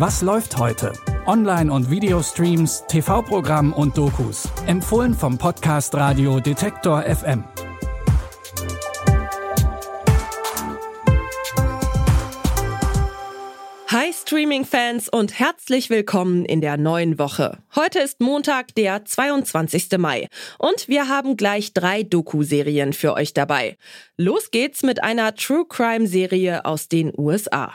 Was läuft heute? Online- und Videostreams, TV-Programm und Dokus. Empfohlen vom Podcast Radio Detektor FM. Hi Streaming-Fans und herzlich willkommen in der neuen Woche. Heute ist Montag, der 22. Mai und wir haben gleich drei Doku-Serien für euch dabei. Los geht's mit einer True Crime-Serie aus den USA.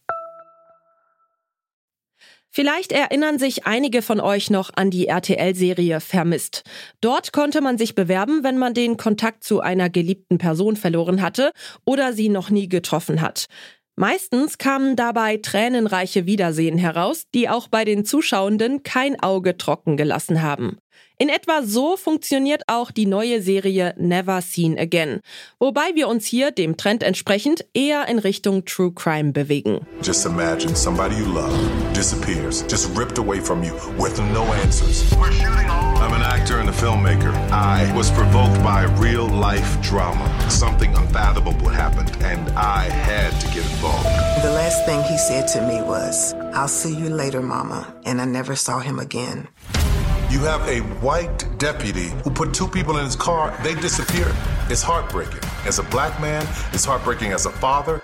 Vielleicht erinnern sich einige von euch noch an die RTL-Serie Vermisst. Dort konnte man sich bewerben, wenn man den Kontakt zu einer geliebten Person verloren hatte oder sie noch nie getroffen hat. Meistens kamen dabei tränenreiche Wiedersehen heraus, die auch bei den Zuschauenden kein Auge trocken gelassen haben. In etwa so funktioniert auch die neue Serie Never Seen Again, wobei wir uns hier dem Trend entsprechend eher in Richtung True Crime bewegen. Just imagine somebody you love disappears, just ripped away from you with no answers. We're shooting all I'm an actor and a filmmaker. I was provoked by real life drama. Something unfathomable happened and I had to get involved. The last thing he said to me was, I'll see you later, mama. And I never saw him again. You have a white deputy who put two people in his car, they disappeared. It's heartbreaking. As a black man, it's heartbreaking as a father.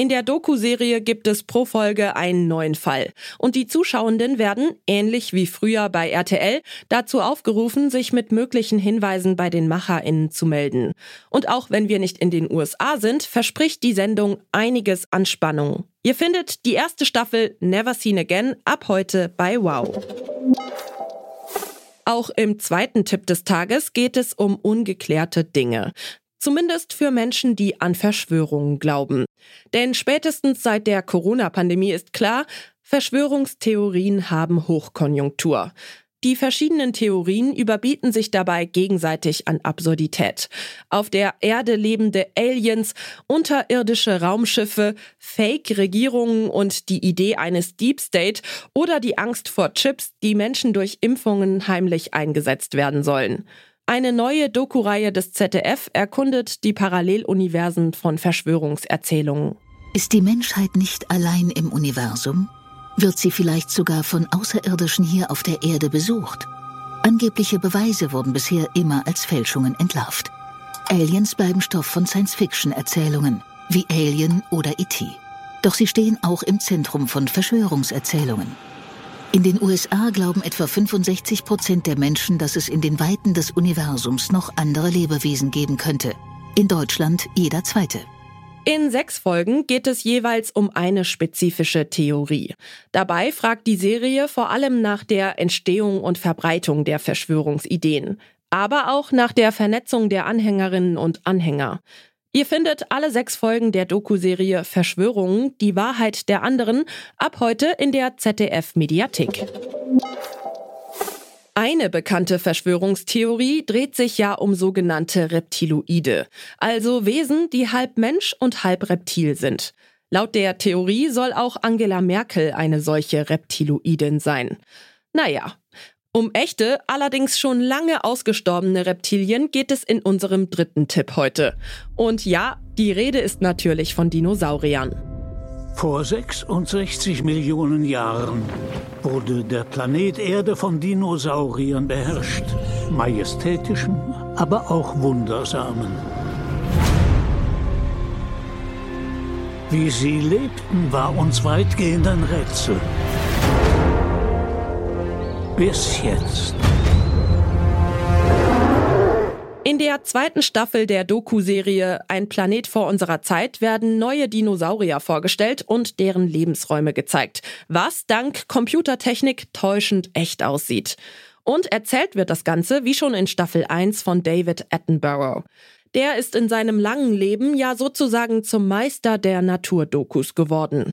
In der Doku-Serie gibt es pro Folge einen neuen Fall. Und die Zuschauenden werden, ähnlich wie früher bei RTL, dazu aufgerufen, sich mit möglichen Hinweisen bei den MacherInnen zu melden. Und auch wenn wir nicht in den USA sind, verspricht die Sendung einiges an Spannung. Ihr findet die erste Staffel Never Seen Again ab heute bei Wow. Auch im zweiten Tipp des Tages geht es um ungeklärte Dinge. Zumindest für Menschen, die an Verschwörungen glauben. Denn spätestens seit der Corona-Pandemie ist klar, Verschwörungstheorien haben Hochkonjunktur. Die verschiedenen Theorien überbieten sich dabei gegenseitig an Absurdität. Auf der Erde lebende Aliens, unterirdische Raumschiffe, Fake-Regierungen und die Idee eines Deep State oder die Angst vor Chips, die Menschen durch Impfungen heimlich eingesetzt werden sollen. Eine neue Doku-Reihe des ZDF erkundet die Paralleluniversen von Verschwörungserzählungen. Ist die Menschheit nicht allein im Universum? Wird sie vielleicht sogar von Außerirdischen hier auf der Erde besucht? Angebliche Beweise wurden bisher immer als Fälschungen entlarvt. Aliens bleiben Stoff von Science-Fiction-Erzählungen, wie Alien oder E.T. Doch sie stehen auch im Zentrum von Verschwörungserzählungen. In den USA glauben etwa 65 Prozent der Menschen, dass es in den Weiten des Universums noch andere Lebewesen geben könnte. In Deutschland jeder zweite. In sechs Folgen geht es jeweils um eine spezifische Theorie. Dabei fragt die Serie vor allem nach der Entstehung und Verbreitung der Verschwörungsideen, aber auch nach der Vernetzung der Anhängerinnen und Anhänger. Ihr findet alle sechs Folgen der Doku-Serie Verschwörungen, die Wahrheit der anderen, ab heute in der ZDF-Mediathek. Eine bekannte Verschwörungstheorie dreht sich ja um sogenannte Reptiloide, also Wesen, die halb Mensch und halb Reptil sind. Laut der Theorie soll auch Angela Merkel eine solche Reptiloidin sein. Naja, um echte, allerdings schon lange ausgestorbene Reptilien geht es in unserem dritten Tipp heute. Und ja, die Rede ist natürlich von Dinosauriern. Vor 66 Millionen Jahren wurde der Planet Erde von Dinosauriern beherrscht. Majestätischen, aber auch wundersamen. Wie sie lebten, war uns weitgehend ein Rätsel. Bis jetzt. In der zweiten Staffel der Doku-Serie Ein Planet vor unserer Zeit werden neue Dinosaurier vorgestellt und deren Lebensräume gezeigt, was dank Computertechnik täuschend echt aussieht. Und erzählt wird das Ganze wie schon in Staffel 1 von David Attenborough. Der ist in seinem langen Leben ja sozusagen zum Meister der Naturdokus geworden.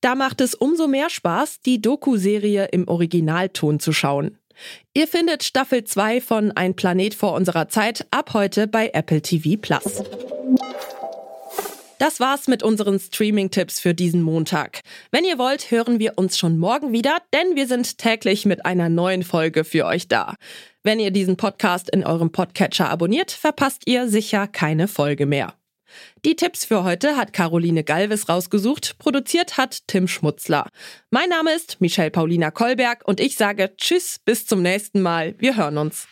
Da macht es umso mehr Spaß, die Doku-Serie im Originalton zu schauen. Ihr findet Staffel 2 von Ein Planet vor unserer Zeit ab heute bei Apple TV Plus. Das war's mit unseren Streaming-Tipps für diesen Montag. Wenn ihr wollt, hören wir uns schon morgen wieder, denn wir sind täglich mit einer neuen Folge für euch da. Wenn ihr diesen Podcast in eurem Podcatcher abonniert, verpasst ihr sicher keine Folge mehr. Die Tipps für heute hat Caroline Galvis rausgesucht, produziert hat Tim Schmutzler. Mein Name ist Michelle Paulina Kolberg und ich sage Tschüss, bis zum nächsten Mal. Wir hören uns.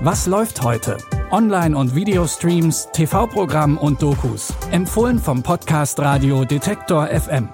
Was läuft heute? Online- und Videostreams, TV-Programm und Dokus. Empfohlen vom Podcast Radio Detektor FM.